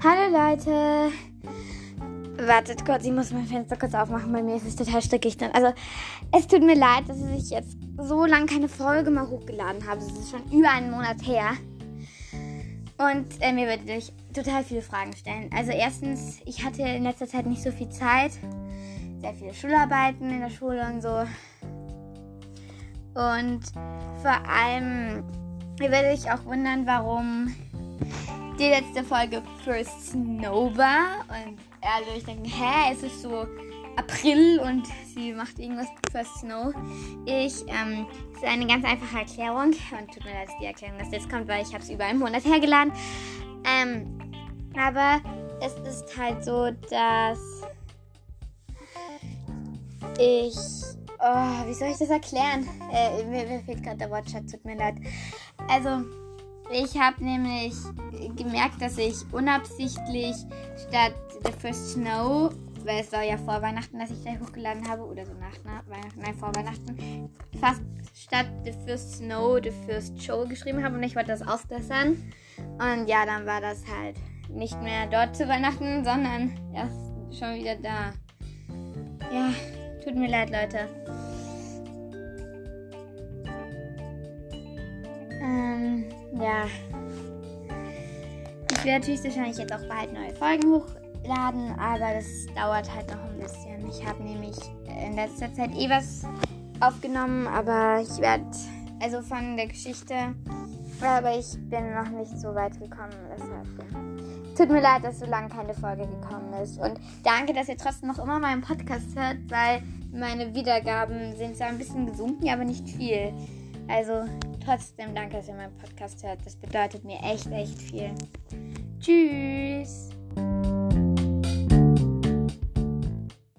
Hallo Leute. Wartet kurz, ich muss mein Fenster kurz aufmachen. Bei mir ist es total stickig dann. Also, es tut mir leid, dass ich jetzt so lange keine Folge mehr hochgeladen habe. Es ist schon über einen Monat her. Und äh, mir würde ich total viele Fragen stellen. Also, erstens, ich hatte in letzter Zeit nicht so viel Zeit. Sehr viele Schularbeiten in der Schule und so. Und vor allem ihr werdet euch auch wundern, warum die letzte Folge First Snow war. Und alle euch denken, hä, es ist so April und sie macht irgendwas First Snow. Ich, ähm, das ist eine ganz einfache Erklärung. Und tut mir leid, dass die Erklärung das jetzt kommt, weil ich habe es über einen Monat hergeladen. Ähm, aber es ist halt so, dass ich Oh, wie soll ich das erklären? Äh, mir, mir fehlt gerade der Wortschatz, tut mir leid. Also, ich habe nämlich gemerkt, dass ich unabsichtlich statt The First Snow, weil es war ja vor Weihnachten, dass ich da hochgeladen habe, oder so nach na, Weihnachten, nein, vor Weihnachten, fast statt The First Snow The First Show geschrieben habe und ich wollte das ausbessern. Und ja, dann war das halt nicht mehr dort zu Weihnachten, sondern erst schon wieder da. Ja, Tut mir leid, Leute. Ähm, ja. Ich werde höchstwahrscheinlich jetzt auch bald neue Folgen hochladen, aber das dauert halt noch ein bisschen. Ich habe nämlich in letzter Zeit eh was aufgenommen, aber ich werde, also von der Geschichte, aber ich bin noch nicht so weit gekommen, deshalb. Tut mir leid, dass so lange keine Folge gekommen ist. Und danke, dass ihr trotzdem noch immer meinen Podcast hört, weil meine Wiedergaben sind zwar ein bisschen gesunken, aber nicht viel. Also trotzdem danke, dass ihr meinen Podcast hört. Das bedeutet mir echt, echt viel. Tschüss.